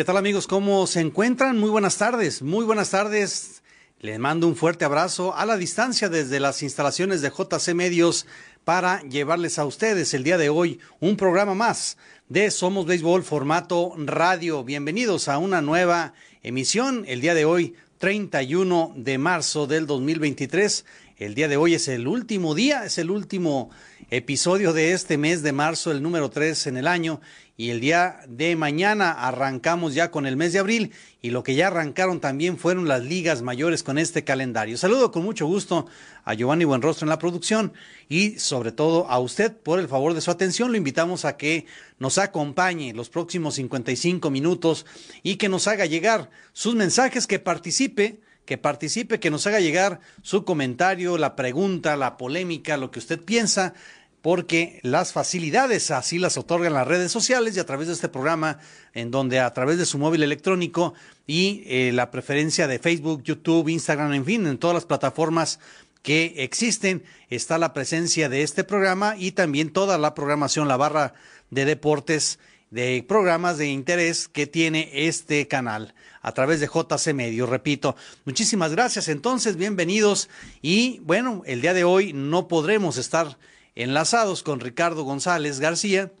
¿Qué tal amigos? ¿Cómo se encuentran? Muy buenas tardes, muy buenas tardes. Les mando un fuerte abrazo a la distancia desde las instalaciones de JC Medios para llevarles a ustedes el día de hoy un programa más de Somos Béisbol formato radio. Bienvenidos a una nueva emisión el día de hoy, 31 de marzo del 2023. El día de hoy es el último día, es el último episodio de este mes de marzo, el número 3 en el año. Y el día de mañana arrancamos ya con el mes de abril y lo que ya arrancaron también fueron las ligas mayores con este calendario. Saludo con mucho gusto a Giovanni Buenrostro en la producción y sobre todo a usted por el favor de su atención. Lo invitamos a que nos acompañe los próximos 55 minutos y que nos haga llegar sus mensajes, que participe que participe, que nos haga llegar su comentario, la pregunta, la polémica, lo que usted piensa porque las facilidades así las otorgan las redes sociales y a través de este programa, en donde a través de su móvil electrónico y eh, la preferencia de Facebook, YouTube, Instagram, en fin, en todas las plataformas que existen, está la presencia de este programa y también toda la programación, la barra de deportes, de programas de interés que tiene este canal a través de JC Medio. Repito, muchísimas gracias. Entonces, bienvenidos. Y bueno, el día de hoy no podremos estar enlazados con Ricardo González García.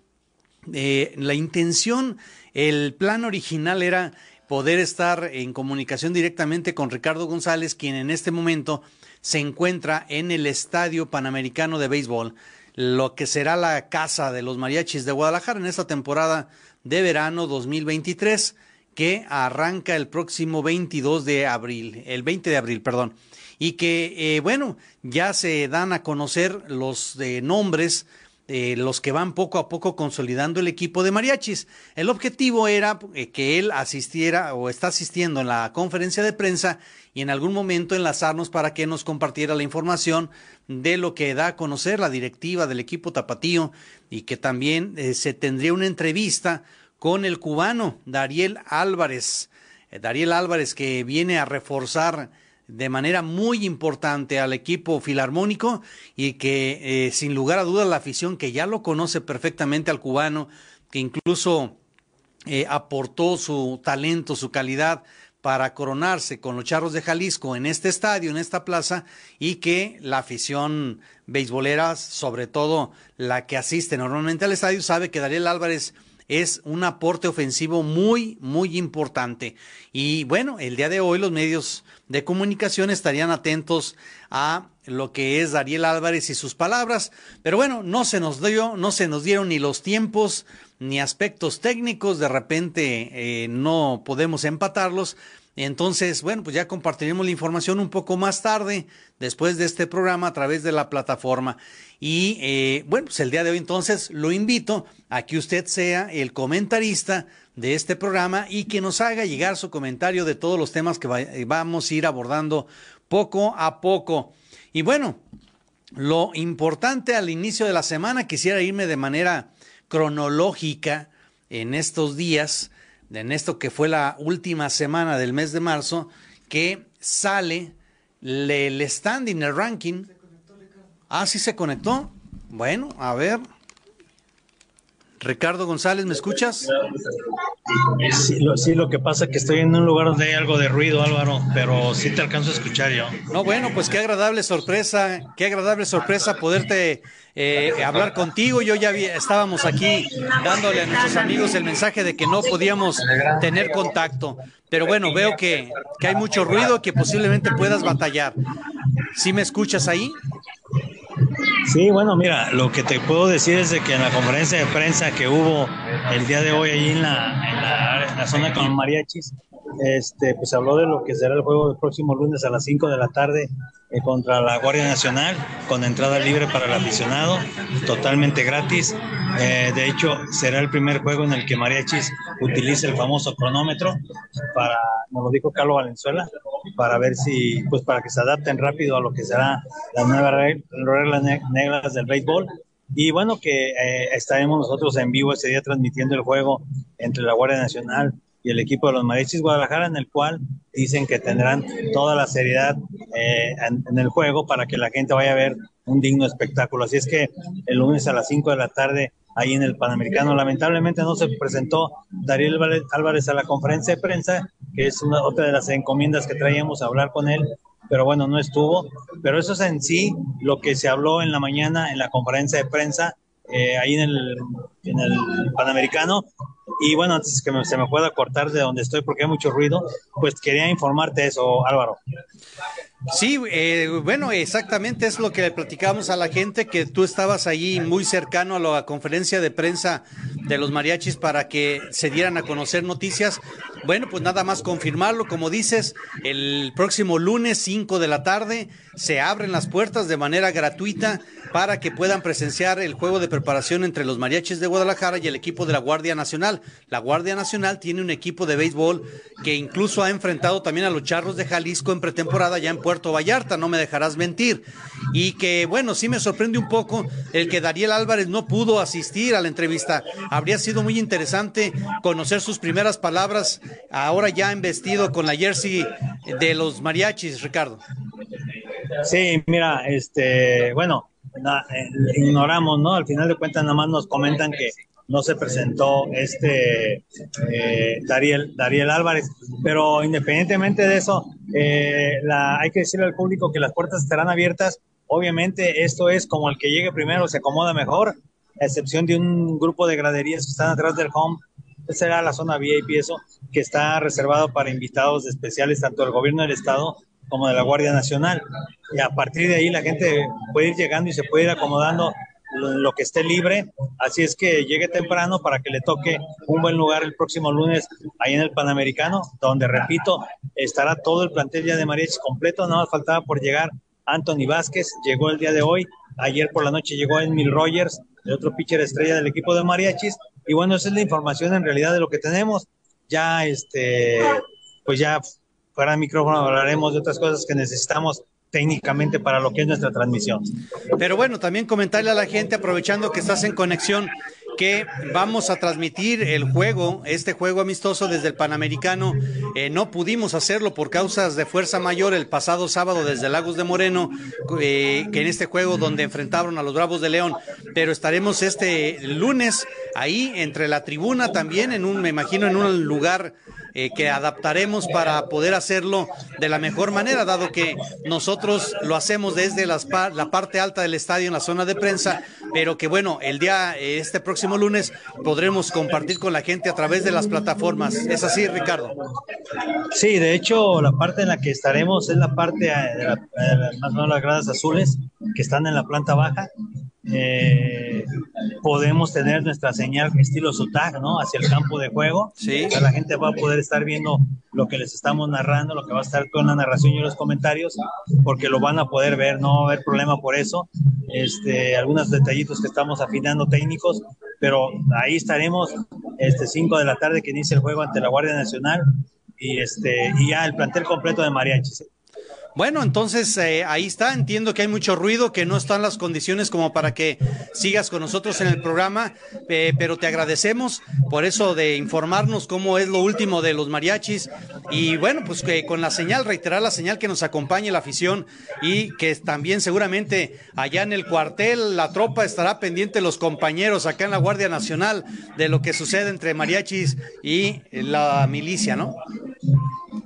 Eh, la intención, el plan original era poder estar en comunicación directamente con Ricardo González, quien en este momento se encuentra en el Estadio Panamericano de Béisbol, lo que será la casa de los mariachis de Guadalajara en esta temporada de verano 2023, que arranca el próximo 22 de abril, el 20 de abril, perdón. Y que, eh, bueno, ya se dan a conocer los eh, nombres eh, los que van poco a poco consolidando el equipo de mariachis. El objetivo era que él asistiera o está asistiendo en la conferencia de prensa y en algún momento enlazarnos para que nos compartiera la información de lo que da a conocer la directiva del equipo tapatío y que también se tendría una entrevista con el cubano Dariel Álvarez. Dariel Álvarez que viene a reforzar de manera muy importante al equipo filarmónico y que eh, sin lugar a dudas la afición que ya lo conoce perfectamente al cubano, que incluso eh, aportó su talento, su calidad para coronarse con los Charros de Jalisco en este estadio, en esta plaza, y que la afición beisbolera, sobre todo la que asiste normalmente al estadio, sabe que Dariel Álvarez es un aporte ofensivo muy, muy importante. Y bueno, el día de hoy los medios de comunicación estarían atentos a lo que es Dariel Álvarez y sus palabras, pero bueno, no se nos dio, no se nos dieron ni los tiempos ni aspectos técnicos, de repente eh, no podemos empatarlos, entonces, bueno, pues ya compartiremos la información un poco más tarde, después de este programa, a través de la plataforma. Y eh, bueno, pues el día de hoy entonces lo invito a que usted sea el comentarista de este programa y que nos haga llegar su comentario de todos los temas que eh, vamos a ir abordando poco a poco. Y bueno, lo importante al inicio de la semana, quisiera irme de manera cronológica en estos días en esto que fue la última semana del mes de marzo, que sale el standing, el ranking. Ah, sí se conectó. Bueno, a ver. Ricardo González, ¿me escuchas? Sí lo, que pasa es que estoy en un lugar donde hay algo de ruido, Álvaro, pero sí te alcanzo a escuchar yo. No, bueno, pues qué agradable sorpresa, qué agradable sorpresa poderte eh, hablar contigo. Yo ya estábamos aquí dándole a nuestros amigos el mensaje de que no podíamos tener contacto. Pero bueno, veo que, que hay mucho ruido que posiblemente puedas batallar. ¿Sí me escuchas ahí? Sí, bueno, mira, lo que te puedo decir es de que en la conferencia de prensa que hubo el día de hoy la, en la, zona con mariachis, este, pues habló de lo que será el juego del próximo lunes a las 5 de la tarde eh, contra la Guardia Nacional, con entrada libre para el aficionado, totalmente gratis. Eh, de hecho, será el primer juego en el que Mariachis utilice el famoso cronómetro para, nos lo dijo Carlos Valenzuela, para ver si, pues para que se adapten rápido a lo que será las nuevas reglas negras del béisbol. Y bueno, que eh, estaremos nosotros en vivo ese día transmitiendo el juego entre la Guardia Nacional y el equipo de los Mariachis Guadalajara, en el cual dicen que tendrán toda la seriedad eh, en, el juego para que la gente vaya a ver un digno espectáculo. Así es que el lunes a las 5 de la tarde, ahí en el Panamericano, lamentablemente no se presentó Dariel Álvarez a la conferencia de prensa, que es una, otra de las encomiendas que traíamos a hablar con él, pero bueno, no estuvo. Pero eso es en sí lo que se habló en la mañana en la conferencia de prensa eh, ahí en el, en el Panamericano. Y bueno, antes que se me pueda cortar de donde estoy porque hay mucho ruido, pues quería informarte eso, Álvaro. Sí, eh, bueno, exactamente es lo que le platicamos a la gente, que tú estabas allí muy cercano a la conferencia de prensa de los mariachis para que se dieran a conocer noticias. Bueno, pues nada más confirmarlo, como dices, el próximo lunes 5 de la tarde se abren las puertas de manera gratuita para que puedan presenciar el juego de preparación entre los mariachis de Guadalajara y el equipo de la Guardia Nacional. La Guardia Nacional tiene un equipo de béisbol que incluso ha enfrentado también a los Charros de Jalisco en pretemporada ya en Puerto Vallarta, no me dejarás mentir. Y que bueno, sí me sorprende un poco el que Dariel Álvarez no pudo asistir a la entrevista. Habría sido muy interesante conocer sus primeras palabras ahora ya investido con la jersey de los mariachis, Ricardo. Sí, mira, este, bueno, eh, ignoramos, ¿no? Al final de cuentas nada más nos comentan que no se presentó este eh, Dariel, Dariel Álvarez, pero independientemente de eso, eh, la, hay que decirle al público que las puertas estarán abiertas. Obviamente esto es como el que llegue primero se acomoda mejor, a excepción de un grupo de graderías que están atrás del home. Esa será la zona VIP, eso, que está reservado para invitados especiales tanto del gobierno del estado como de la Guardia Nacional. Y a partir de ahí la gente puede ir llegando y se puede ir acomodando lo que esté libre. Así es que llegue temprano para que le toque un buen lugar el próximo lunes ahí en el Panamericano, donde, repito, estará todo el plantel ya de Mariachis completo. Nada más faltaba por llegar Anthony Vázquez, llegó el día de hoy. Ayer por la noche llegó Emil Rogers, otro pitcher estrella del equipo de Mariachis. Y bueno, esa es la información en realidad de lo que tenemos. Ya, este, pues ya fuera de micrófono hablaremos de otras cosas que necesitamos técnicamente para lo que es nuestra transmisión. Pero bueno, también comentarle a la gente, aprovechando que estás en conexión, que vamos a transmitir el juego, este juego amistoso desde el Panamericano. Eh, no pudimos hacerlo por causas de fuerza mayor el pasado sábado desde Lagos de Moreno, eh, que en este juego donde enfrentaron a los Bravos de León, pero estaremos este lunes ahí entre la tribuna también, en un, me imagino, en un lugar eh, que adaptaremos para poder hacerlo de la mejor manera, dado que nosotros lo hacemos desde las, la parte alta del estadio en la zona de prensa, pero que bueno, el día, eh, este próximo lunes, podremos compartir con la gente a través de las plataformas. ¿Es así, Ricardo? Sí, de hecho, la parte en la que estaremos es la parte eh, de, más o menos las gradas azules que están en la planta baja eh, podemos tener nuestra señal estilo SUTAG, ¿no? Hacia el campo de juego. Sí. la gente va a poder estar viendo lo que les estamos narrando, lo que va a estar con la narración y los comentarios, porque lo van a poder ver, no va a haber problema por eso. Este, algunos detallitos que estamos afinando técnicos, pero ahí estaremos este 5 de la tarde que inicia el juego ante la Guardia Nacional y este y ya el plantel completo de mariachis. Bueno, entonces eh, ahí está. Entiendo que hay mucho ruido, que no están las condiciones como para que sigas con nosotros en el programa, eh, pero te agradecemos por eso de informarnos cómo es lo último de los mariachis. Y bueno, pues que con la señal, reiterar la señal que nos acompañe la afición y que también seguramente allá en el cuartel la tropa estará pendiente, los compañeros acá en la Guardia Nacional, de lo que sucede entre mariachis y la milicia, ¿no?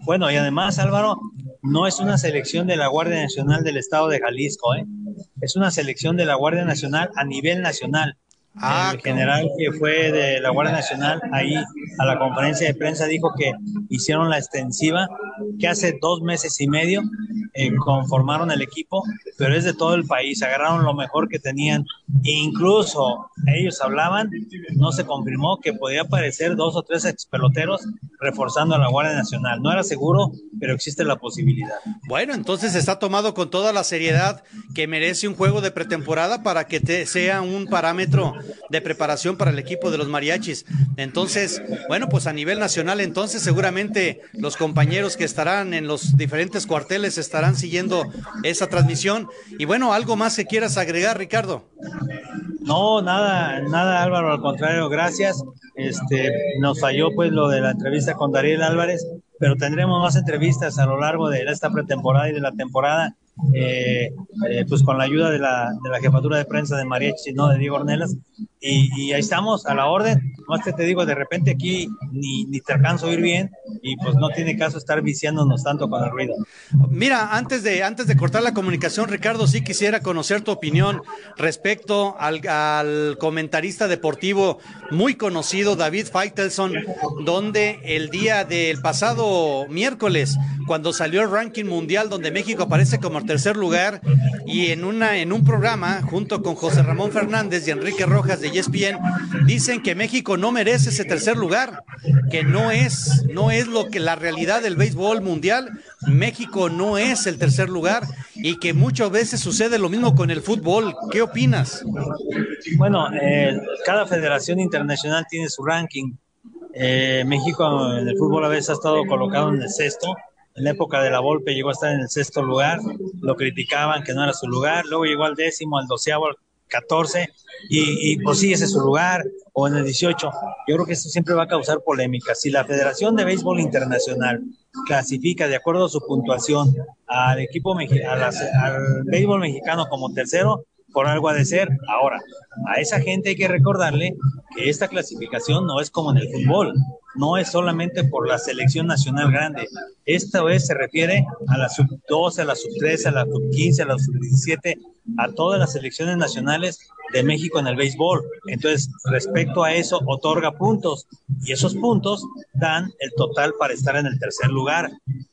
Bueno, y además, Álvaro, no es una selección de la Guardia Nacional del Estado de Jalisco, ¿eh? es una selección de la Guardia Nacional a nivel nacional. Ah, el general que fue de la Guardia Nacional ahí a la conferencia de prensa dijo que hicieron la extensiva, que hace dos meses y medio eh, conformaron el equipo, pero es de todo el país, agarraron lo mejor que tenían. E incluso ellos hablaban, no se confirmó que podía aparecer dos o tres ex peloteros reforzando a la Guardia Nacional. No era seguro, pero existe la posibilidad. Bueno, entonces está tomado con toda la seriedad que merece un juego de pretemporada para que te sea un parámetro de preparación para el equipo de los mariachis. Entonces, bueno, pues a nivel nacional, entonces seguramente los compañeros que estarán en los diferentes cuarteles estarán siguiendo esa transmisión. Y bueno, ¿algo más que quieras agregar, Ricardo? No, nada, nada, Álvaro, al contrario, gracias. Este, nos falló pues lo de la entrevista con Dariel Álvarez, pero tendremos más entrevistas a lo largo de esta pretemporada y de la temporada eh, eh, pues con la ayuda de la, de la jefatura de prensa de María no de Diego Ornelas, y, ahí estamos a la orden. Más que te digo, de repente aquí ni, ni te alcanzo a oír bien y pues no tiene caso estar viciándonos tanto con el ruido. Mira, antes de, antes de cortar la comunicación, Ricardo, sí quisiera conocer tu opinión respecto al, al comentarista deportivo muy conocido, David Feitelson, donde el día del pasado miércoles, cuando salió el ranking mundial, donde México aparece como el tercer lugar, y en, una, en un programa, junto con José Ramón Fernández y Enrique Rojas de ESPN dicen que México no merece ese tercer lugar, que no es, no es lo que la realidad del béisbol mundial. México no es el tercer lugar y que muchas veces sucede lo mismo con el fútbol. ¿Qué opinas? Bueno, eh, cada federación internacional tiene su ranking. Eh, México en el fútbol a veces ha estado colocado en el sexto. En la época de la Volpe llegó a estar en el sexto lugar, lo criticaban que no era su lugar, luego llegó al décimo, al doceavo, 14 y, y pues es su lugar, o en el 18. Yo creo que eso siempre va a causar polémica. Si la Federación de Béisbol Internacional clasifica de acuerdo a su puntuación al equipo al béisbol mexicano como tercero, por algo ha de ser. Ahora, a esa gente hay que recordarle que esta clasificación no es como en el fútbol, no es solamente por la selección nacional grande. Esta vez se refiere a la sub 12, a la sub 13, a la sub 15, a la sub 17, a todas las selecciones nacionales de México en el béisbol. Entonces, respecto a eso, otorga puntos y esos puntos dan el total para estar en el tercer lugar.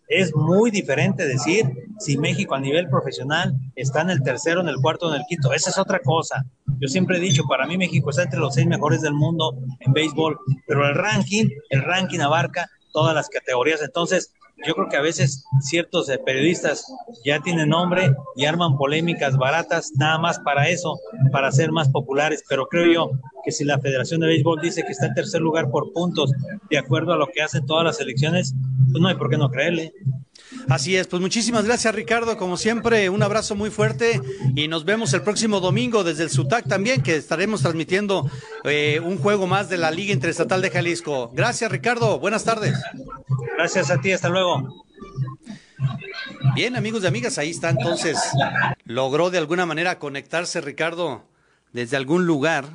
Es muy diferente decir si México a nivel profesional está en el tercero, en el cuarto, en el quinto. Esa es otra cosa. Yo siempre he dicho, para mí México está entre los seis mejores del mundo en béisbol, pero el ranking, el ranking abarca todas las categorías. Entonces, yo creo que a veces ciertos eh, periodistas ya tienen nombre y arman polémicas baratas nada más para eso, para ser más populares, pero creo yo que si la Federación de Béisbol dice que está en tercer lugar por puntos, de acuerdo a lo que hacen todas las elecciones, pues no hay por qué no creerle. Así es, pues muchísimas gracias Ricardo, como siempre, un abrazo muy fuerte y nos vemos el próximo domingo desde el SUTAC también, que estaremos transmitiendo eh, un juego más de la Liga Interestatal de Jalisco. Gracias Ricardo, buenas tardes. Gracias a ti, hasta luego. Bien, amigos y amigas, ahí está entonces. Logró de alguna manera conectarse Ricardo desde algún lugar,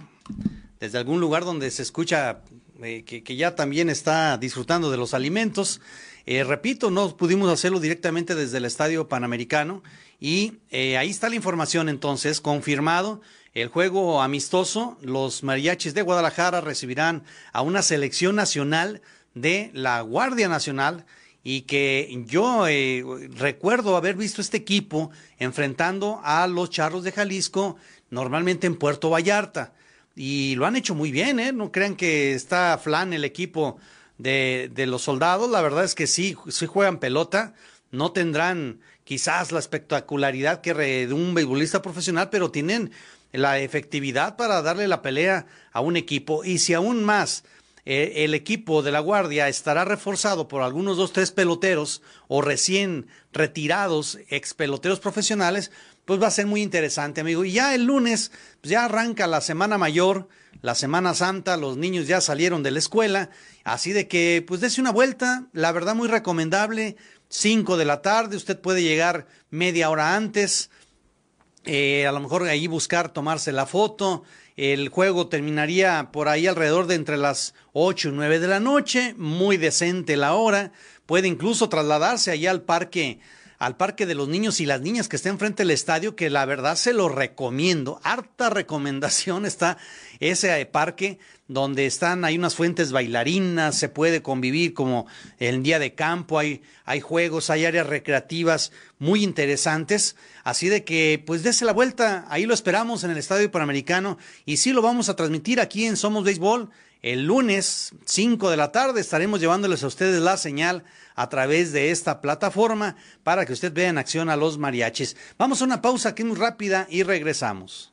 desde algún lugar donde se escucha eh, que ya también está disfrutando de los alimentos. Eh, repito, no pudimos hacerlo directamente desde el Estadio Panamericano y eh, ahí está la información entonces, confirmado. El juego amistoso, los mariachis de Guadalajara recibirán a una selección nacional de la Guardia Nacional y que yo eh, recuerdo haber visto este equipo enfrentando a los Charros de Jalisco, normalmente en Puerto Vallarta. Y lo han hecho muy bien, ¿eh? No crean que está flan el equipo de, de los soldados, la verdad es que sí, sí juegan pelota, no tendrán quizás la espectacularidad que de un beisbolista profesional, pero tienen la efectividad para darle la pelea a un equipo. Y si aún más eh, el equipo de la Guardia estará reforzado por algunos dos, tres peloteros o recién retirados ex peloteros profesionales, pues va a ser muy interesante, amigo. Y ya el lunes, pues ya arranca la Semana Mayor, la Semana Santa, los niños ya salieron de la escuela, así de que, pues dése una vuelta, la verdad muy recomendable, 5 de la tarde, usted puede llegar media hora antes, eh, a lo mejor ahí buscar tomarse la foto, el juego terminaría por ahí alrededor de entre las 8 y 9 de la noche, muy decente la hora. Puede incluso trasladarse allá al parque al Parque de los Niños y las Niñas que está enfrente del estadio, que la verdad se lo recomiendo. Harta recomendación está ese parque donde están, hay unas fuentes bailarinas, se puede convivir como el día de campo, hay, hay juegos, hay áreas recreativas muy interesantes. Así de que, pues dése la vuelta, ahí lo esperamos en el Estadio Panamericano y sí lo vamos a transmitir aquí en Somos Béisbol. El lunes 5 de la tarde estaremos llevándoles a ustedes la señal a través de esta plataforma para que usted vea en acción a los mariachis. Vamos a una pausa aquí muy rápida y regresamos.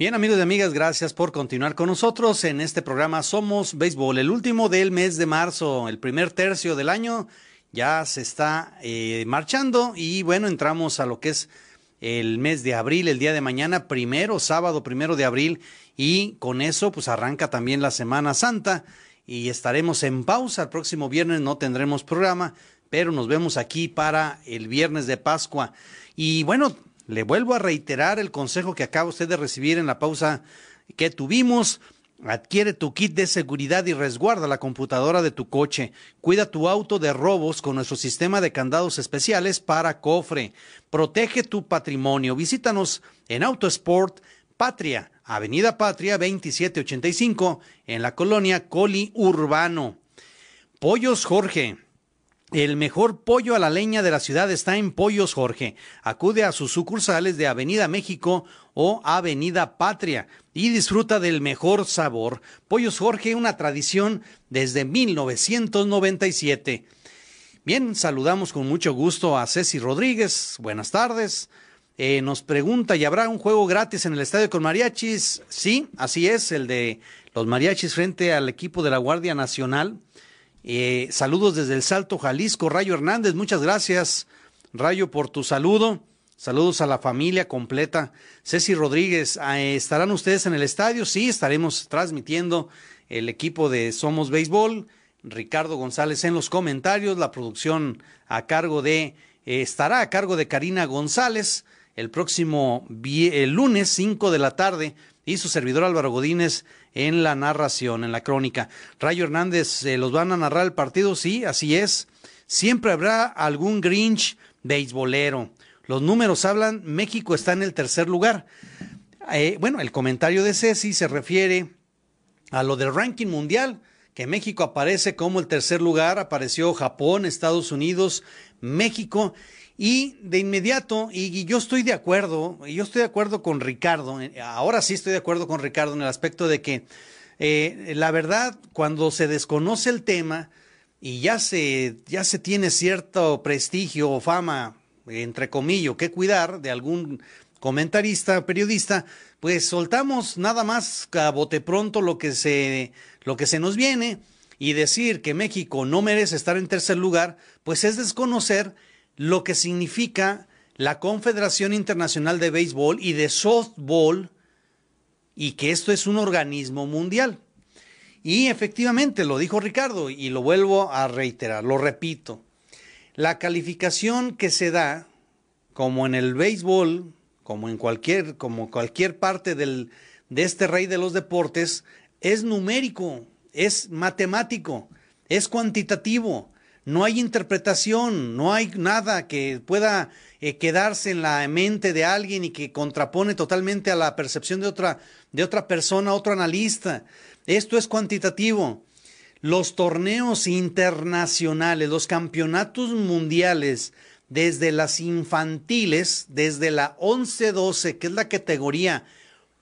Bien, amigos y amigas, gracias por continuar con nosotros en este programa Somos Béisbol, el último del mes de marzo, el primer tercio del año. Ya se está eh, marchando y bueno, entramos a lo que es el mes de abril, el día de mañana, primero, sábado primero de abril y con eso pues arranca también la Semana Santa y estaremos en pausa, el próximo viernes no tendremos programa, pero nos vemos aquí para el viernes de Pascua. Y bueno, le vuelvo a reiterar el consejo que acaba usted de recibir en la pausa que tuvimos. Adquiere tu kit de seguridad y resguarda la computadora de tu coche. Cuida tu auto de robos con nuestro sistema de candados especiales para cofre. Protege tu patrimonio. Visítanos en Autosport Patria, Avenida Patria 2785, en la colonia Coli Urbano. Pollos Jorge el mejor pollo a la leña de la ciudad está en Pollos Jorge. Acude a sus sucursales de Avenida México o Avenida Patria y disfruta del mejor sabor. Pollos Jorge, una tradición desde 1997. Bien, saludamos con mucho gusto a Ceci Rodríguez. Buenas tardes. Eh, nos pregunta, ¿y habrá un juego gratis en el estadio con mariachis? Sí, así es, el de los mariachis frente al equipo de la Guardia Nacional. Eh, saludos desde el Salto, Jalisco. Rayo Hernández, muchas gracias, Rayo, por tu saludo. Saludos a la familia completa. Ceci Rodríguez, eh, ¿estarán ustedes en el estadio? Sí, estaremos transmitiendo el equipo de Somos Béisbol. Ricardo González en los comentarios. La producción a cargo de, eh, estará a cargo de Karina González el próximo lunes 5 de la tarde y su servidor Álvaro Godínez en la narración, en la crónica. Rayo Hernández, eh, ¿los van a narrar el partido? Sí, así es. Siempre habrá algún Grinch beisbolero. Los números hablan, México está en el tercer lugar. Eh, bueno, el comentario de Ceci se refiere a lo del ranking mundial, que México aparece como el tercer lugar, apareció Japón, Estados Unidos, México, y de inmediato, y, yo estoy de acuerdo, y yo estoy de acuerdo con Ricardo, eh, ahora sí estoy de acuerdo con Ricardo en el aspecto de que eh, la verdad, cuando se desconoce el tema y ya se, ya se tiene cierto prestigio o fama, entre comillas, que cuidar de algún comentarista, periodista, pues soltamos nada más a bote pronto lo que se, lo que se nos viene y decir que México no merece estar en tercer lugar, pues es desconocer lo que significa la Confederación Internacional de Béisbol y de Softball y que esto es un organismo mundial. Y efectivamente, lo dijo Ricardo y lo vuelvo a reiterar, lo repito, la calificación que se da, como en el béisbol, como en cualquier, como cualquier parte del, de este rey de los deportes, es numérico, es matemático, es cuantitativo no hay interpretación, no hay nada que pueda eh, quedarse en la mente de alguien y que contrapone totalmente a la percepción de otra, de otra persona, otro analista. Esto es cuantitativo. Los torneos internacionales, los campeonatos mundiales, desde las infantiles, desde la 11-12, que es la categoría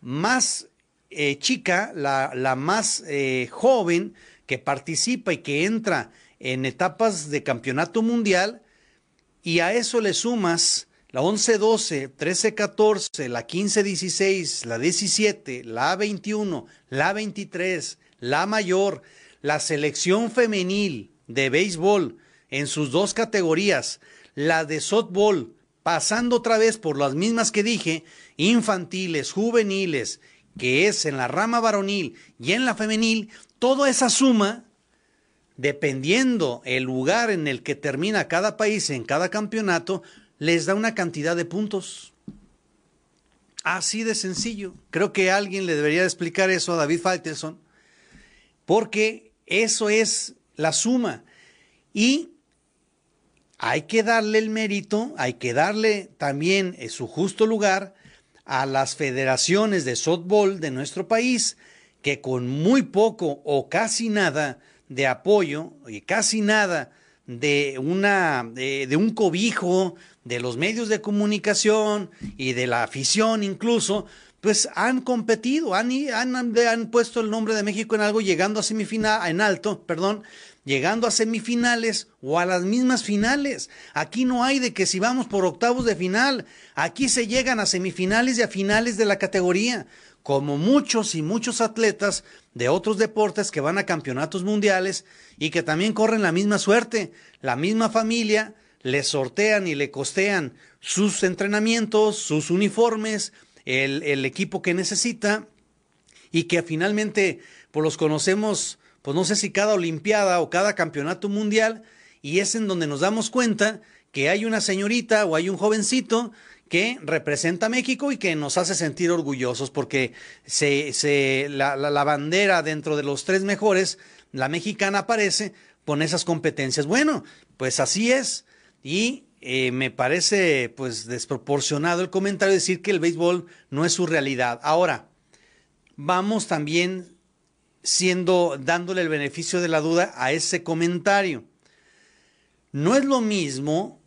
más eh, chica, la, más eh, joven, que participa y que entra en etapas de campeonato mundial, y a eso le sumas la 11-12, 13-14, la 15-16, la 17, la 21, la 23, la mayor, la selección femenil de béisbol en sus dos categorías, la de softball, pasando otra vez por las mismas que dije, infantiles, juveniles, que es en la rama varonil y en la femenil, toda esa suma, dependiendo el lugar en el que termina cada país en cada campeonato, les da una cantidad de puntos. Así de sencillo. Creo que alguien le debería explicar eso a David Faitelson, porque eso es la suma. Y hay que darle el mérito, hay que darle también eh, su justo lugar a las federaciones de softball de nuestro país, que con muy poco o casi nada de apoyo y casi nada de una de, un cobijo de los medios de comunicación y de la afición incluso, pues han competido, han, han, han puesto el nombre de México en algo llegando a en alto, perdón, llegando a semifinales o a las mismas finales. Aquí no hay de que si vamos por octavos de final, aquí se llegan a semifinales y a finales de la categoría, como muchos y muchos atletas de otros deportes que van a campeonatos mundiales y que también corren la misma suerte, la misma familia, le sortean y le costean sus entrenamientos, sus uniformes, el, el equipo que necesita y que finalmente pues los conocemos pues no sé si cada Olimpiada o cada campeonato mundial, y es en donde nos damos cuenta que hay una señorita o hay un jovencito que representa a México y que nos hace sentir orgullosos porque se, se, la, la, bandera dentro de los tres mejores, la mexicana aparece con esas competencias. Bueno, pues así es. Y eh, me parece pues desproporcionado el comentario de decir que el béisbol no es su realidad. Ahora, vamos también siendo dándole el beneficio de la duda a ese comentario. No es lo mismo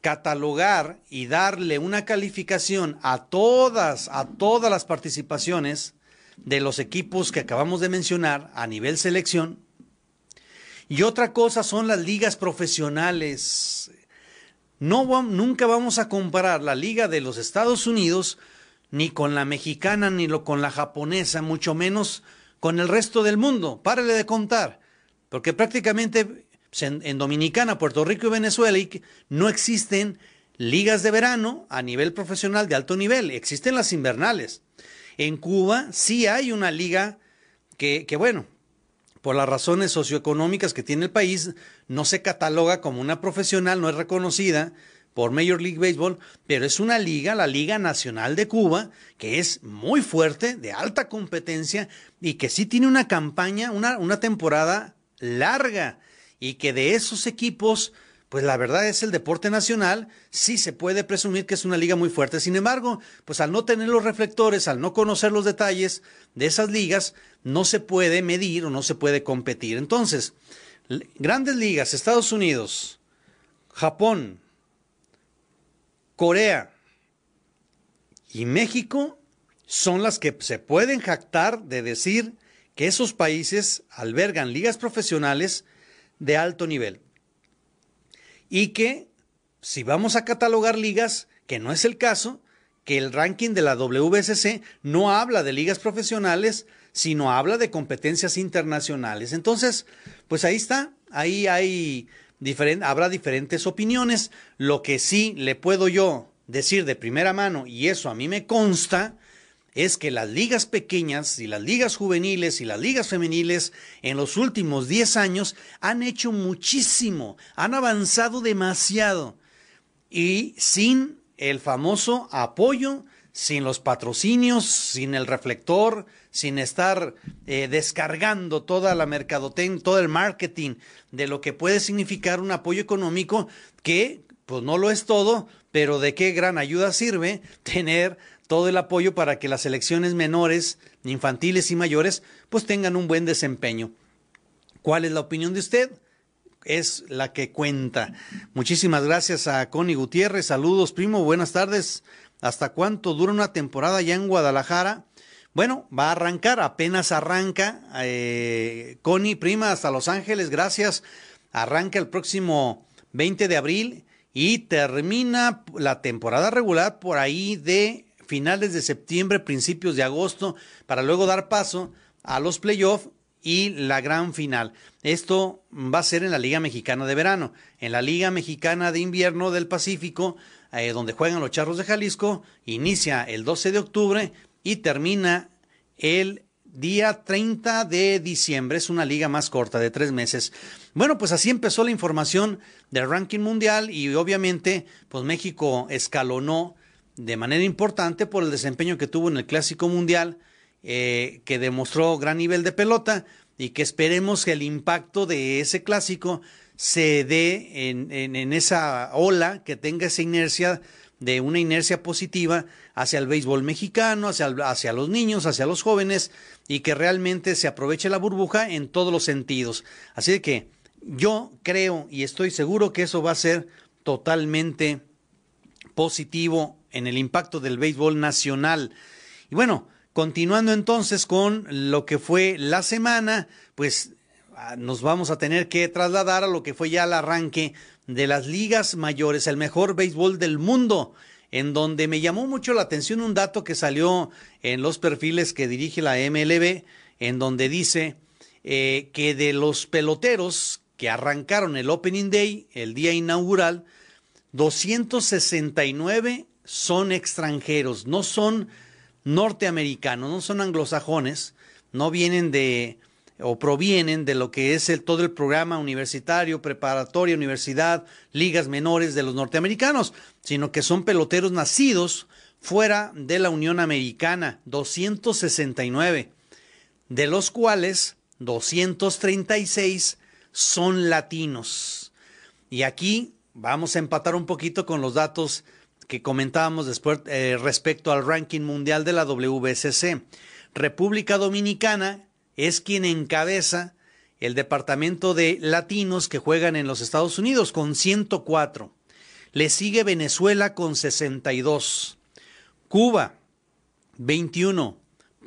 catalogar y darle una calificación a todas a todas las participaciones de los equipos que acabamos de mencionar a nivel selección. Y otra cosa son las ligas profesionales. No nunca vamos a comparar la liga de los Estados Unidos ni con la mexicana ni lo, con la japonesa, mucho menos con el resto del mundo. Párele de contar, porque prácticamente pues, en, Dominicana, Puerto Rico y Venezuela no existen ligas de verano a nivel profesional de alto nivel, existen las invernales. En Cuba sí hay una liga que, que bueno, por las razones socioeconómicas que tiene el país, no se cataloga como una profesional, no es reconocida, por Major League Baseball, pero es una liga, la Liga Nacional de Cuba, que es muy fuerte, de alta competencia y que sí tiene una campaña, una, una temporada larga y que de esos equipos, pues la verdad es el deporte nacional, sí se puede presumir que es una liga muy fuerte. Sin embargo, pues al no tener los reflectores, al no conocer los detalles de esas ligas, no se puede medir o no se puede competir. Entonces, grandes ligas, Estados Unidos, Japón, Corea y México son las que se pueden jactar de decir que esos países albergan ligas profesionales de alto nivel. Y que si vamos a catalogar ligas, que no es el caso, que el ranking de la WSC no habla de ligas profesionales, sino habla de competencias internacionales. Entonces, pues ahí está, ahí hay habrá diferentes opiniones. Lo que sí le puedo yo decir de primera mano, y eso a mí me consta, es que las ligas pequeñas y las ligas juveniles y las ligas femeniles en los últimos 10 años han hecho muchísimo, han avanzado demasiado. Y sin el famoso apoyo sin los patrocinios, sin el reflector, sin estar eh, descargando toda la mercadotecnia, todo el marketing de lo que puede significar un apoyo económico que pues no lo es todo, pero de qué gran ayuda sirve tener todo el apoyo para que las selecciones menores, infantiles y mayores pues tengan un buen desempeño. ¿Cuál es la opinión de usted? Es la que cuenta. Muchísimas gracias a Connie Gutiérrez. Saludos, primo. Buenas tardes. ¿Hasta cuánto dura una temporada ya en Guadalajara? Bueno, va a arrancar, apenas arranca. Eh, Connie, prima, hasta Los Ángeles, gracias. Arranca el próximo 20 de abril y termina la temporada regular por ahí de finales de septiembre, principios de agosto, para luego dar paso a los playoffs y la gran final. Esto va a ser en la Liga Mexicana de Verano. En la Liga Mexicana de Invierno del Pacífico eh, donde juegan los Charros de Jalisco, inicia el 12 de octubre y termina el día 30 de diciembre. Es una liga más corta, de tres meses. Bueno, pues así empezó la información del ranking mundial y obviamente, pues México escalonó de manera importante por el desempeño que tuvo en el Clásico Mundial, eh, que demostró gran nivel de pelota y que esperemos que el impacto de ese clásico se dé en, en, esa ola, que tenga esa inercia de una inercia positiva hacia el béisbol mexicano, hacia, hacia los niños, hacia los jóvenes y que realmente se aproveche la burbuja en todos los sentidos. Así que yo creo y estoy seguro que eso va a ser totalmente positivo en el impacto del béisbol nacional. Y bueno, continuando entonces con lo que fue la semana, pues Ah, nos vamos a tener que trasladar a lo que fue ya el arranque de las ligas mayores, el mejor béisbol del mundo, en donde me llamó mucho la atención un dato que salió en los perfiles que dirige la MLB, en donde dice eh, que de los peloteros que arrancaron el Opening Day, el día inaugural, 269 son extranjeros, no son norteamericanos, no son anglosajones, no vienen de o provienen de lo que es el, todo el programa universitario, preparatoria, universidad, ligas menores de los norteamericanos, sino que son peloteros nacidos fuera de la Unión Americana, 269, de los cuales 236 son latinos. Y aquí vamos a empatar un poquito con los datos que comentábamos después eh, respecto al ranking mundial de la WBCC. República Dominicana es quien encabeza el departamento de latinos que juegan en los Estados Unidos con 104. Le sigue Venezuela con 62. Cuba 21.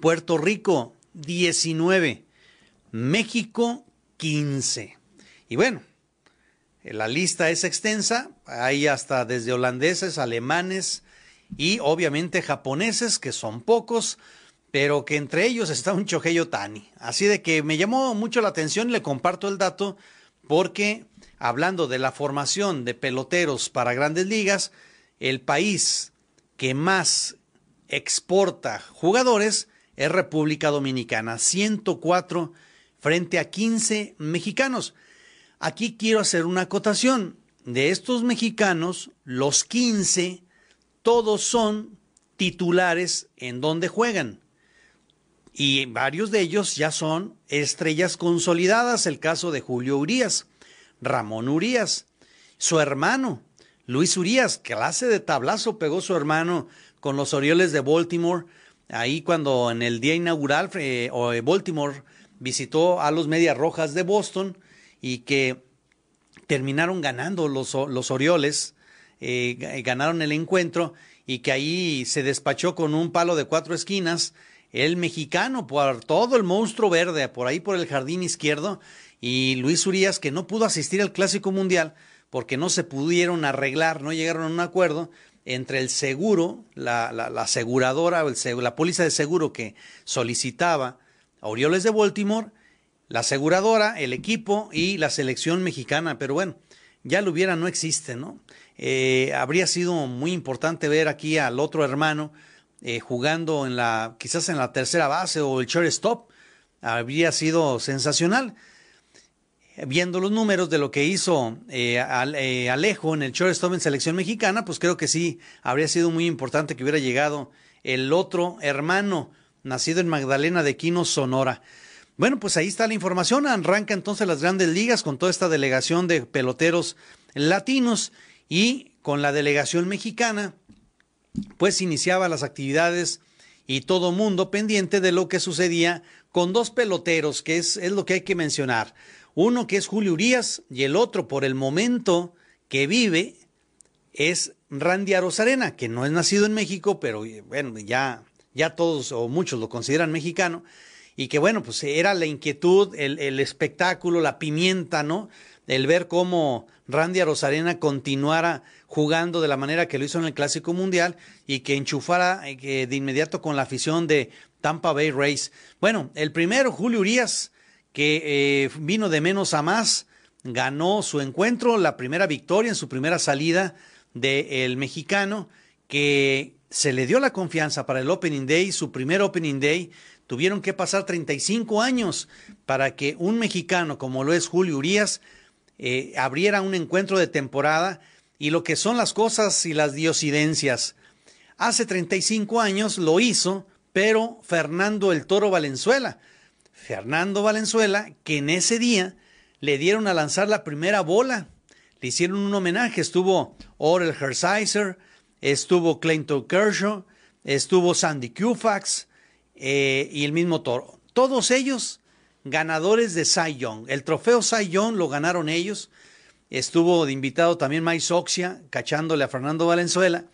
Puerto Rico 19. México 15. Y bueno, la lista es extensa. Hay hasta desde holandeses, alemanes y obviamente japoneses, que son pocos pero que entre ellos está un Chojeyo Tani. Así de que me llamó mucho la atención y le comparto el dato porque hablando de la formación de peloteros para grandes ligas, el país que más exporta jugadores es República Dominicana, 104 frente a 15 mexicanos. Aquí quiero hacer una acotación. De estos mexicanos, los 15, todos son titulares en donde juegan. Y varios de ellos ya son estrellas consolidadas, el caso de Julio Urías, Ramón Urías, su hermano, Luis Urías, clase de tablazo pegó su hermano con los Orioles de Baltimore, ahí cuando en el día inaugural eh, Baltimore visitó a los Medias Rojas de Boston y que terminaron ganando los, los Orioles, eh, ganaron el encuentro y que ahí se despachó con un palo de cuatro esquinas el mexicano por todo el monstruo verde, por ahí por el jardín izquierdo, y Luis Urias, que no pudo asistir al Clásico Mundial porque no se pudieron arreglar, no llegaron a un acuerdo entre el seguro, la, la, aseguradora, el, la póliza de seguro que solicitaba a Orioles de Baltimore, la aseguradora, el equipo y la selección mexicana. Pero bueno, ya lo hubiera, no existe, ¿no? Eh, habría sido muy importante ver aquí al otro hermano, eh, jugando en la, quizás en la tercera base o el shortstop, habría sido sensacional. Viendo los números de lo que hizo eh, eh, Alejo en el shortstop en selección mexicana, pues creo que sí habría sido muy importante que hubiera llegado el otro hermano, nacido en Magdalena de Quino, Sonora. Bueno, pues ahí está la información. Arranca entonces las grandes ligas con toda esta delegación de peloteros latinos y con la delegación mexicana, pues iniciaba las actividades y todo mundo pendiente de lo que sucedía con dos peloteros, que es, es lo que hay que mencionar. Uno que es Julio Urias y el otro por el momento que vive es Randy Arozarena, que no es nacido en México, pero bueno, ya, ya todos o muchos lo consideran mexicano, y que bueno, pues era la inquietud, el, el espectáculo, la pimienta, ¿no? El ver cómo Randy Arozarena continuara jugando de la manera que lo hizo en el Clásico Mundial y que enchufara eh, de inmediato con la afición de Tampa Bay Rays. Bueno, el primero, Julio Urias, que eh, vino de menos a más, ganó su encuentro, la primera victoria en su primera salida del mexicano, que se le dio la confianza para el Opening Day, su primer Opening Day. Tuvieron que pasar 35 años para que un mexicano como lo es Julio Urias eh, abriera un encuentro de temporada y lo que son las cosas y las diosidencias. Hace 35 años lo hizo, pero Fernando el Toro Valenzuela. Fernando Valenzuela, que en ese día le dieron a lanzar la primera bola. Le hicieron un homenaje. Estuvo Orel Hershiser, estuvo Clayton Kershaw, estuvo Sandy Koufax eh, y el mismo Toro. Todos ellos ganadores de Cy Young. El trofeo Cy Young lo ganaron ellos. Estuvo de invitado también Mike Soxia, cachándole a Fernando Valenzuela.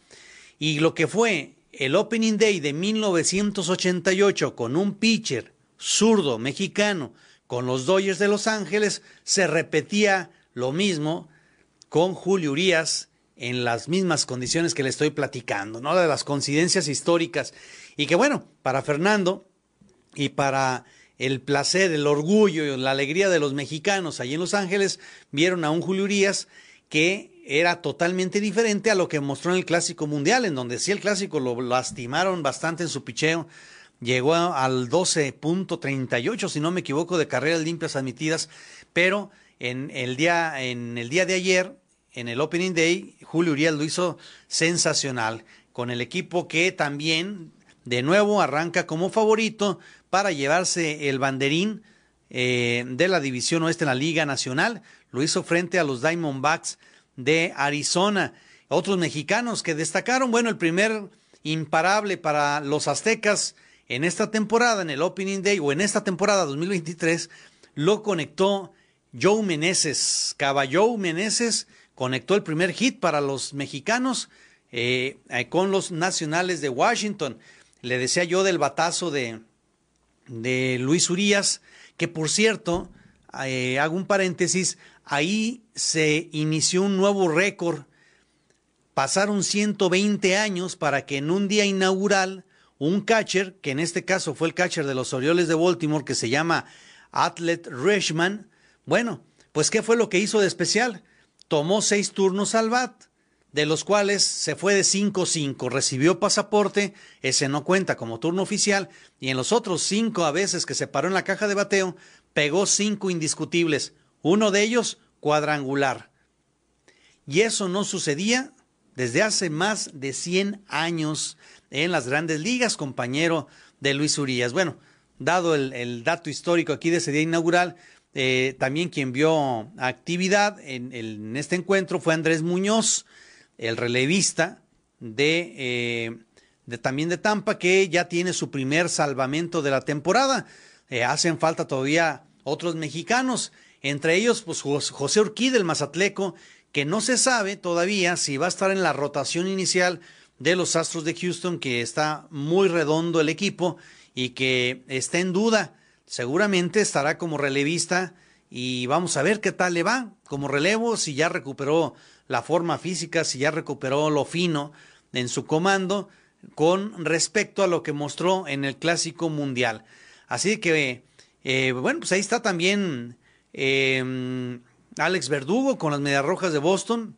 Y lo que fue el Opening Day de 1988 con un pitcher zurdo mexicano con los Dodgers de Los Ángeles, se repetía lo mismo con Julio Urias en las mismas condiciones que le estoy platicando, ¿no? De las coincidencias históricas. Y que bueno, para Fernando y para el placer, el orgullo y la alegría de los mexicanos allí en Los Ángeles, vieron a un Julio Urias que era totalmente diferente a lo que mostró en el Clásico Mundial, en donde sí el Clásico lo lastimaron bastante en su picheo, llegó al 12.38, si no me equivoco, de carreras limpias admitidas, pero en el día, en el día de ayer, en el Opening Day, Julio Urias lo hizo sensacional, con el equipo que también de nuevo arranca como favorito para llevarse el banderín eh, de la División Oeste en la Liga Nacional. Lo hizo frente a los Diamondbacks de Arizona. Otros mexicanos que destacaron, bueno, el primer imparable para los aztecas en esta temporada, en el Opening Day o en esta temporada 2023, lo conectó Joe Meneses. Caballo Meneses conectó el primer hit para los mexicanos eh, con los nacionales de Washington. Le decía yo del batazo de, de Luis Urías, que por cierto, eh, hago un paréntesis, ahí se inició un nuevo récord. Pasaron 120 años para que en un día inaugural un catcher, que en este caso fue el catcher de los Orioles de Baltimore, que se llama Atlet Richman, bueno, pues ¿qué fue lo que hizo de especial? Tomó seis turnos al bat de los cuales se fue de 5-5, recibió pasaporte, ese no cuenta como turno oficial, y en los otros cinco a veces que se paró en la caja de bateo, pegó cinco indiscutibles, uno de ellos cuadrangular. Y eso no sucedía desde hace más de 100 años en las grandes ligas, compañero de Luis Urias. Bueno, dado el, dato histórico aquí de ese día inaugural, eh, también quien vio actividad en este encuentro fue Andrés Muñoz, el relevista de, eh, de, también de Tampa, que ya tiene su primer salvamento de la temporada. Eh, hacen falta todavía otros mexicanos, entre ellos pues, José Urquí del Mazatleco, que no se sabe todavía si va a estar en la rotación inicial de los Astros de Houston, que está muy redondo el equipo y que está en duda. Seguramente estará como relevista y vamos a ver qué tal le va como relevo, si ya recuperó la forma física, si ya recuperó lo fino en su comando con respecto a lo que mostró en el Clásico Mundial. Así que, eh, bueno, pues ahí está también eh, Alex Verdugo con las Medias Rojas de Boston.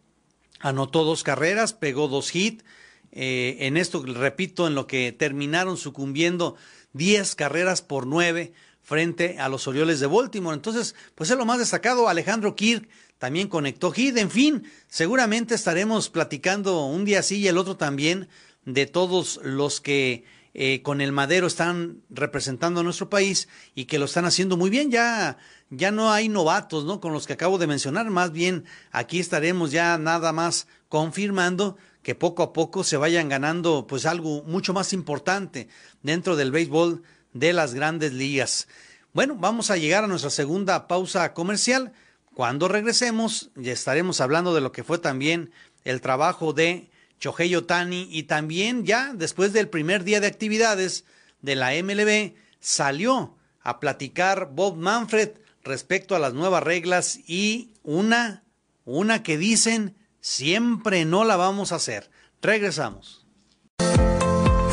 Anotó dos carreras, pegó dos hits. Eh, en esto, repito, en lo que terminaron sucumbiendo 10 carreras por 9 frente a los Orioles de Baltimore. Entonces, pues es lo más destacado. Alejandro Kirk también conectó Hit. En fin, seguramente estaremos platicando un día así y el otro también de todos los que eh, con el madero están representando a nuestro país y que lo están haciendo muy bien. Ya, ya no hay novatos, ¿no? Con los que acabo de mencionar. Más bien, aquí estaremos ya nada más confirmando que poco a poco se vayan ganando, pues algo mucho más importante dentro del béisbol de las grandes ligas. Bueno, vamos a llegar a nuestra segunda pausa comercial. Cuando regresemos, ya estaremos hablando de lo que fue también el trabajo de Chohei Otani y también ya después del primer día de actividades de la MLB salió a platicar Bob Manfred respecto a las nuevas reglas y una, una que dicen siempre no la vamos a hacer. Regresamos.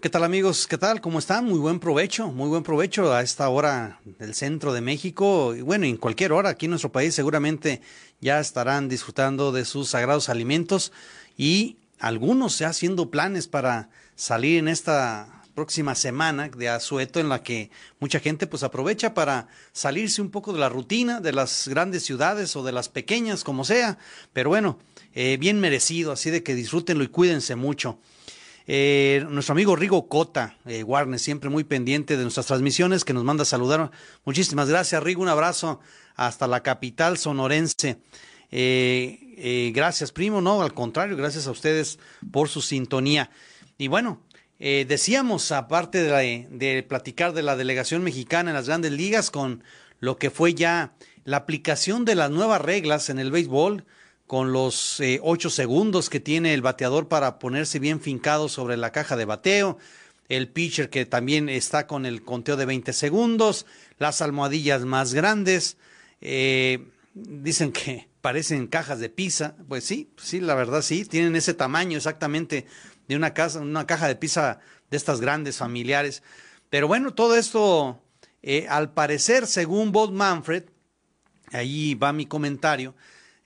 ¿Qué tal amigos? ¿Qué tal? ¿Cómo están? Muy buen provecho, muy buen provecho a esta hora del centro de México y bueno, en cualquier hora aquí en nuestro país seguramente ya estarán disfrutando de sus sagrados alimentos y algunos ya haciendo planes para salir en esta próxima semana de asueto en la que mucha gente pues aprovecha para salirse un poco de la rutina de las grandes ciudades o de las pequeñas como sea, pero bueno, eh, bien merecido, así de que disfrútenlo y cuídense mucho. Eh, nuestro amigo Rigo Cota, eh, Warner, siempre muy pendiente de nuestras transmisiones, que nos manda a saludar. Muchísimas gracias, Rigo. Un abrazo hasta la capital sonorense. Eh, gracias, primo. No, al contrario, gracias a ustedes por su sintonía. Y bueno, decíamos, aparte de, de platicar de la delegación mexicana en las grandes ligas, con lo que fue ya la aplicación de las nuevas reglas en el béisbol, con los eh, ocho segundos que tiene el bateador para ponerse bien fincado sobre la caja de bateo, el pitcher que también está con el conteo de 20 segundos, las almohadillas más grandes, eh, dicen que parecen cajas de pizza, pues sí, sí, la verdad sí, tienen ese tamaño exactamente de una, casa, una caja de pizza de estas grandes familiares. Pero bueno, todo esto, eh, al parecer, según Bob Manfred, ahí va mi comentario,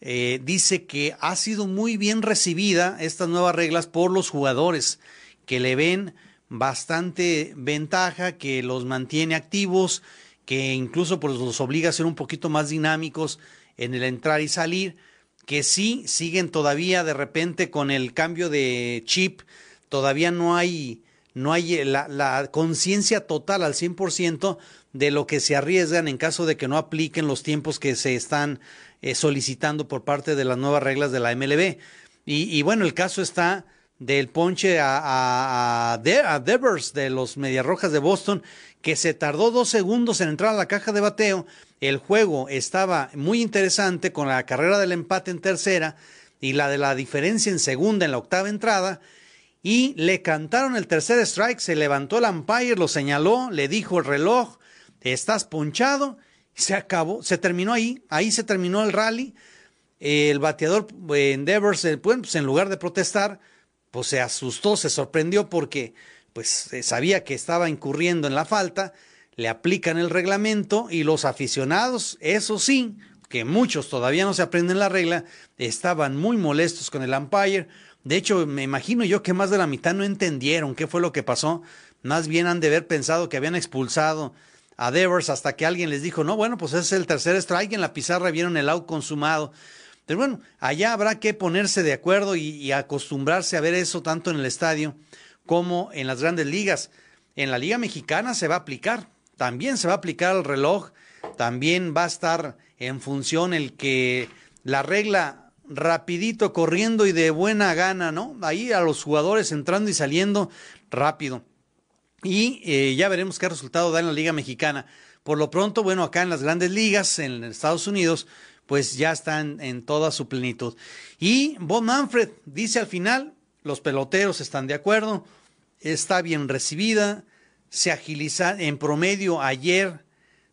eh, dice que ha sido muy bien recibida estas nuevas reglas por los jugadores, que le ven bastante ventaja, que los mantiene activos, que incluso pues, los obliga a ser un poquito más dinámicos en el entrar y salir, que sí siguen todavía de repente con el cambio de chip, todavía no hay, no hay la, la conciencia total al 100% de lo que se arriesgan en caso de que no apliquen los tiempos que se están eh, solicitando por parte de las nuevas reglas de la MLB. Y, bueno, el caso está del ponche a, a, Devers de los Medias Rojas de Boston, que se tardó dos segundos en entrar a la caja de bateo. El juego estaba muy interesante con la carrera del empate en tercera y la de la diferencia en segunda en la octava entrada. Y le cantaron el tercer strike, se levantó el umpire, lo señaló, le dijo el reloj, estás ponchado se acabó, se terminó ahí, ahí se terminó el rally. el bateador eh, Endeavors, pues en lugar de protestar, pues se asustó, se sorprendió porque pues eh, sabía que estaba incurriendo en la falta, le aplican el reglamento y los aficionados, eso sí, que muchos todavía no se aprenden la regla, estaban muy molestos con el umpire. De hecho, me imagino yo que más de la mitad no entendieron qué fue lo que pasó. Más bien han de haber pensado que habían expulsado a Devers hasta que alguien les dijo, no, bueno, pues es el tercer strike, en la pizarra vieron el out consumado. Pero bueno, allá habrá que ponerse de acuerdo y, acostumbrarse a ver eso tanto en el estadio como en las grandes ligas. En la Liga Mexicana se va a aplicar, también se va a aplicar el reloj, también va a estar en función el que la regla rapidito corriendo y de buena gana, ¿no? Ahí a los jugadores entrando y saliendo rápido y eh, ya veremos qué resultado da en la Liga Mexicana. Por lo pronto, bueno, acá en las grandes ligas, en Estados Unidos, pues ya están en toda su plenitud. Y Bob Manfred dice al final, los peloteros están de acuerdo, está bien recibida, se agiliza en promedio ayer,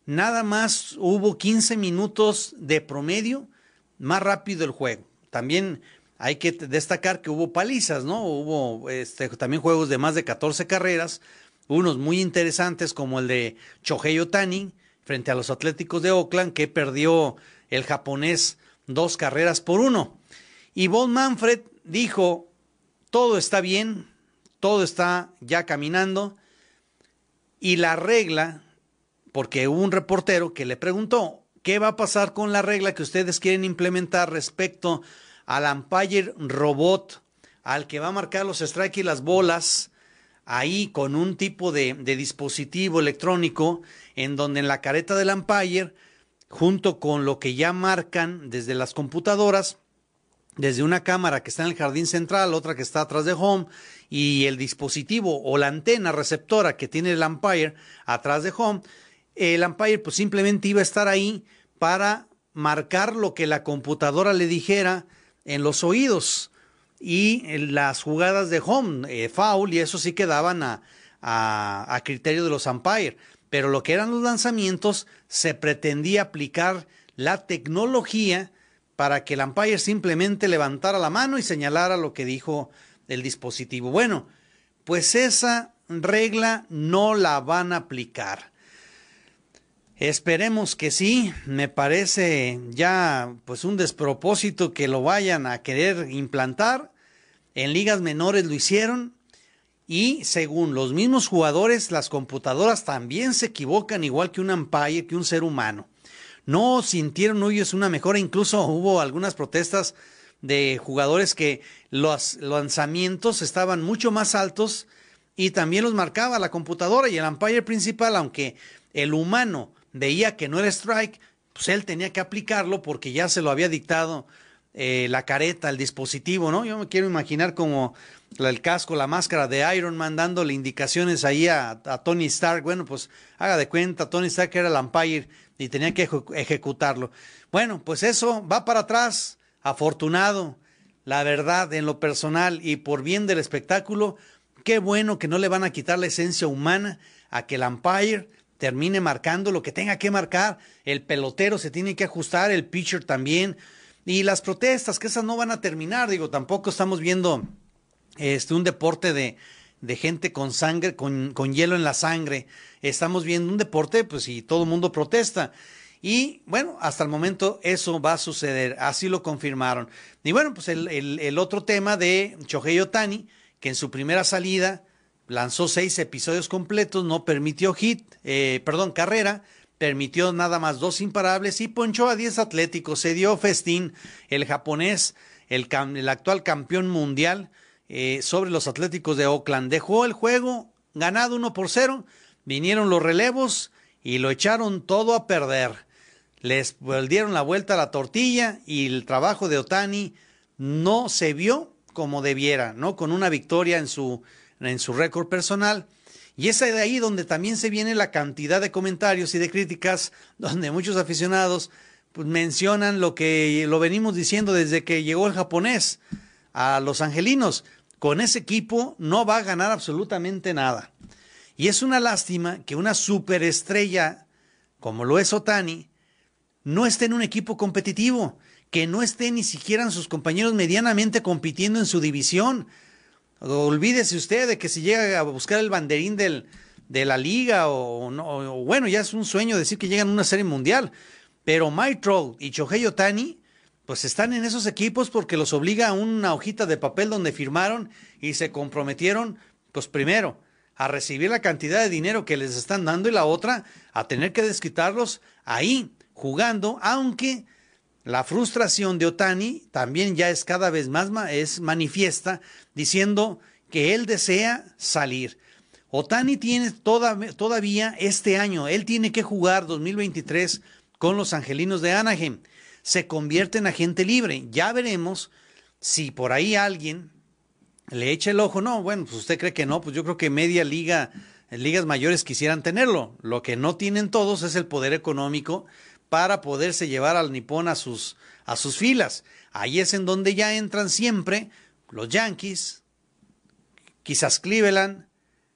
nada más hubo 15 minutos de promedio más rápido el juego. También hay que destacar que hubo palizas, ¿no? Hubo este, también juegos de más de 14 carreras, unos muy interesantes como el de Chohei Otani frente a los Atléticos de Oakland, que perdió el japonés dos carreras por uno. Y Bob Manfred dijo, todo está bien, todo está ya caminando, y la regla, porque hubo un reportero que le preguntó, ¿qué va a pasar con la regla que ustedes quieren implementar respecto al umpire robot, al que va a marcar los strikes y las bolas, ahí con un tipo de, dispositivo electrónico en donde en la careta del umpire, junto con lo que ya marcan desde las computadoras, desde una cámara que está en el jardín central, otra que está atrás de home, y el dispositivo o la antena receptora que tiene el umpire atrás de home, el umpire pues simplemente iba a estar ahí para marcar lo que la computadora le dijera en los oídos y las jugadas de home, eh, foul, y eso sí quedaban a, a, a criterio de los umpire. Pero lo que eran los lanzamientos se pretendía aplicar la tecnología para que el umpire simplemente levantara la mano y señalara lo que dijo el dispositivo. Bueno, pues esa regla no la van a aplicar. Esperemos que sí, me parece ya pues un despropósito que lo vayan a querer implantar. En ligas menores lo hicieron y según los mismos jugadores, las computadoras también se equivocan igual que un umpire, que un ser humano. No sintieron ellos una mejora, incluso hubo algunas protestas de jugadores que los lanzamientos estaban mucho más altos y también los marcaba la computadora y el umpire principal, aunque el humano veía que no era strike, pues él tenía que aplicarlo porque ya se lo había dictado eh, la careta, el dispositivo, ¿no? Yo me quiero imaginar como el casco, la máscara de Iron Man dándole indicaciones ahí a, Tony Stark. Bueno, pues haga de cuenta, Tony Stark era el umpire y tenía que ejecutarlo. Bueno, pues eso va para atrás, afortunado, la verdad, en lo personal y por bien del espectáculo, qué bueno que no le van a quitar la esencia humana a que el umpire termine marcando lo que tenga que marcar, el pelotero se tiene que ajustar, el pitcher también, y las protestas, que esas no van a terminar, digo, tampoco estamos viendo este un deporte de, de gente con sangre, con, con hielo en la sangre, estamos viendo un deporte, pues y todo el mundo protesta. Y bueno, hasta el momento eso va a suceder, así lo confirmaron. Y bueno, pues el, el, otro tema de Shohei Otani, que en su primera salida lanzó seis episodios completos, no permitió hit, eh, perdón, carrera, permitió nada más dos imparables y ponchó a diez atléticos. Se dio festín el japonés, el, actual campeón mundial, eh, sobre los atléticos de Oakland. Dejó el juego ganado uno por cero, vinieron los relevos y lo echaron todo a perder. Les dieron la vuelta a la tortilla y el trabajo de Otani no se vio como debiera, ¿no? Con una victoria en su en su récord personal. Y es de ahí donde también se viene la cantidad de comentarios y de críticas, donde muchos aficionados pues, mencionan lo que lo venimos diciendo desde que llegó el japonés a los angelinos. Con ese equipo no va a ganar absolutamente nada. Y es una lástima que una superestrella como lo es Otani no esté en un equipo competitivo, que no esté ni siquiera en sus compañeros medianamente compitiendo en su división. Olvídese usted de que si llega a buscar el banderín del, de la liga o, o, bueno, ya es un sueño decir que llegan a una serie mundial. Pero Mike y Shohei Otani, pues están en esos equipos porque los obliga a una hojita de papel donde firmaron y se comprometieron, pues primero, a recibir la cantidad de dinero que les están dando y la otra, a tener que desquitarlos ahí, jugando, aunque la frustración de Otani también ya es cada vez más es manifiesta, diciendo que él desea salir. Otani tiene toda, todavía este año, él tiene que jugar 2023 con los Angelinos de Anaheim. Se convierte en agente libre. Ya veremos si por ahí alguien le echa el ojo. No, bueno, pues usted cree que no, pues yo creo que media liga, ligas mayores quisieran tenerlo. Lo que no tienen todos es el poder económico para poderse llevar al nipón a sus, a sus filas. Ahí es en donde ya entran siempre los Yankees, quizás Cleveland,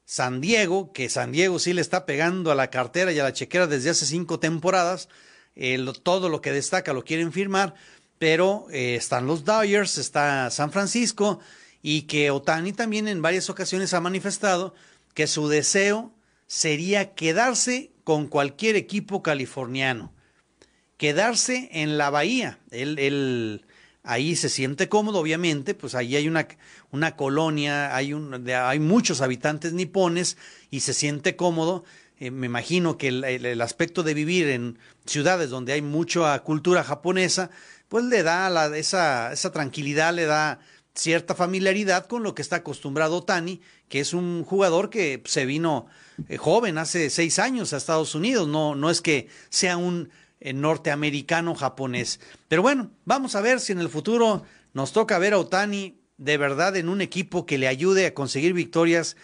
San Diego, que San Diego sí le está pegando a la cartera y a la chequera desde hace cinco temporadas, eh, todo lo que destaca lo quieren firmar, pero eh, están los Dodgers, está San Francisco y que Otani también en varias ocasiones ha manifestado que su deseo sería quedarse con cualquier equipo californiano, quedarse en la bahía. Él, ahí se siente cómodo, obviamente, pues ahí hay una, una colonia, hay, un, hay muchos habitantes nipones y se siente cómodo. Eh, me imagino que el, aspecto de vivir en ciudades donde hay mucha cultura japonesa, pues le da la, esa, esa tranquilidad, le da cierta familiaridad con lo que está acostumbrado Tani, que es un jugador que se vino eh, joven hace seis años a Estados Unidos, no, no es que sea un eh, norteamericano japonés. Pero bueno, vamos a ver si en el futuro nos toca ver a Otani de verdad en un equipo que le ayude a conseguir victorias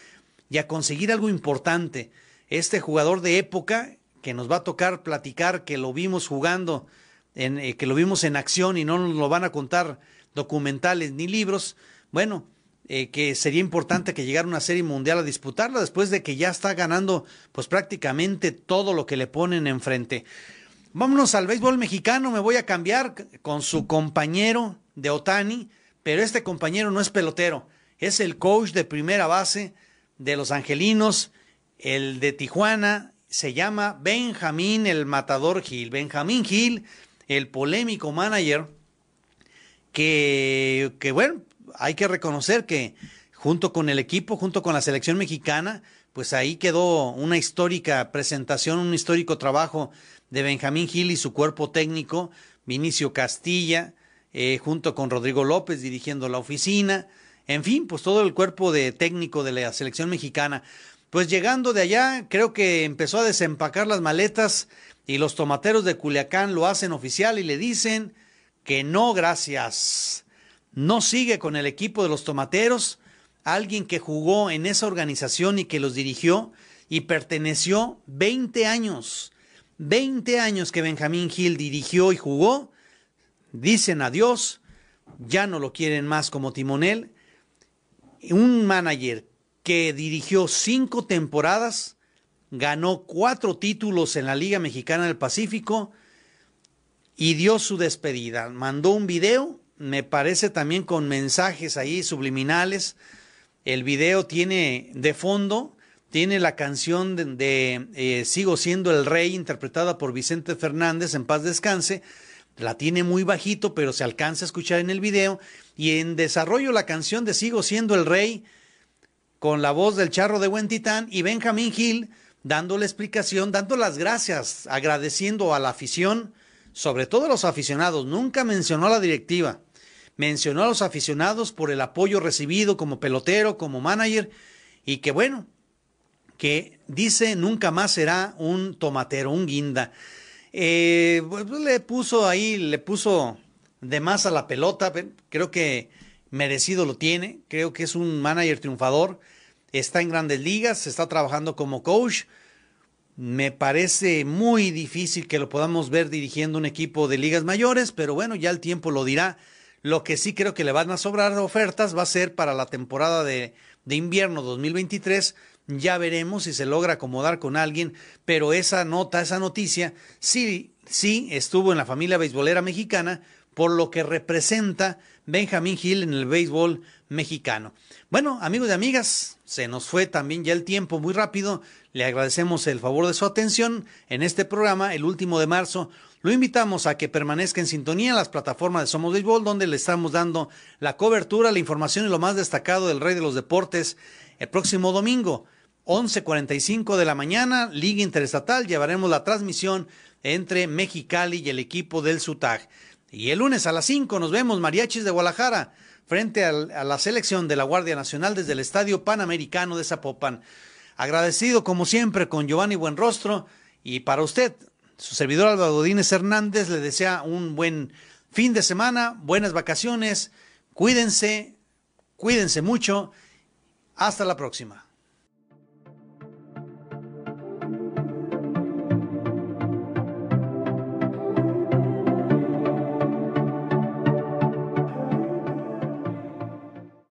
y a conseguir algo importante. Este jugador de época que nos va a tocar platicar, que lo vimos jugando, en, eh, que lo vimos en acción y no nos lo van a contar documentales ni libros, bueno, eh, que sería importante que llegara una serie mundial a disputarla después de que ya está ganando pues prácticamente todo lo que le ponen enfrente. Vámonos al béisbol mexicano, me voy a cambiar con su compañero de Otani, pero este compañero no es pelotero, es el coach de primera base de los Angelinos, el de Tijuana, se llama Benjamín el Matador Gil. Benjamín Gil, el polémico manager que, que bueno, hay que reconocer que junto con el equipo, junto con la selección mexicana, pues ahí quedó una histórica presentación, un histórico trabajo de Benjamín Gil y su cuerpo técnico, Vinicio Castilla, eh, junto con Rodrigo López dirigiendo la oficina, en fin, pues todo el cuerpo de técnico de la selección mexicana. Pues llegando de allá, creo que empezó a desempacar las maletas y los tomateros de Culiacán lo hacen oficial y le dicen, que no, gracias. No sigue con el equipo de los tomateros, alguien que jugó en esa organización y que los dirigió y perteneció 20 años. 20 años que Benjamín Gil dirigió y jugó. Dicen adiós, ya no lo quieren más como timonel. Un manager que dirigió cinco temporadas, ganó cuatro títulos en la Liga Mexicana del Pacífico, y dio su despedida. Mandó un video, me parece también con mensajes ahí subliminales. El video tiene de fondo, tiene la canción de, eh, Sigo siendo el rey, interpretada por Vicente Fernández, en paz descanse. La tiene muy bajito, pero se alcanza a escuchar en el video. Y en desarrollo la canción de Sigo siendo el rey, con la voz del charro de Buen Titán y Benjamín Gil dando la explicación, dando las gracias, agradeciendo a la afición sobre todo a los aficionados, nunca mencionó a la directiva, mencionó a los aficionados por el apoyo recibido como pelotero, como manager, y que bueno, que dice nunca más será un tomatero, un guinda. Eh, pues, le puso ahí, le puso de más a la pelota, creo que merecido lo tiene, creo que es un manager triunfador, está en grandes ligas, está trabajando como coach, me parece muy difícil que lo podamos ver dirigiendo un equipo de ligas mayores, pero bueno, ya el tiempo lo dirá. Lo que sí creo que le van a sobrar ofertas va a ser para la temporada de, de invierno 2023. Ya veremos si se logra acomodar con alguien, pero esa nota, esa noticia, sí, sí estuvo en la familia beisbolera mexicana, por lo que representa Benjamín Gil en el béisbol mexicano. Bueno, amigos y amigas, se nos fue también ya el tiempo muy rápido. Le agradecemos el favor de su atención en este programa, el último de marzo. Lo invitamos a que permanezca en sintonía en las plataformas de Somos Béisbol, donde le estamos dando la cobertura, la información y lo más destacado del Rey de los Deportes el próximo domingo. 11.45 de la mañana, Liga Interestatal, llevaremos la transmisión entre Mexicali y el equipo del SUTAG. Y el lunes a las 5 nos vemos, Mariachis de Guadalajara, frente a la selección de la Guardia Nacional desde el Estadio Panamericano de Zapopan. Agradecido como siempre con Giovanni Buenrostro y para usted, su servidor Álvaro Godínez Hernández le desea un buen fin de semana, buenas vacaciones, cuídense, cuídense mucho, hasta la próxima.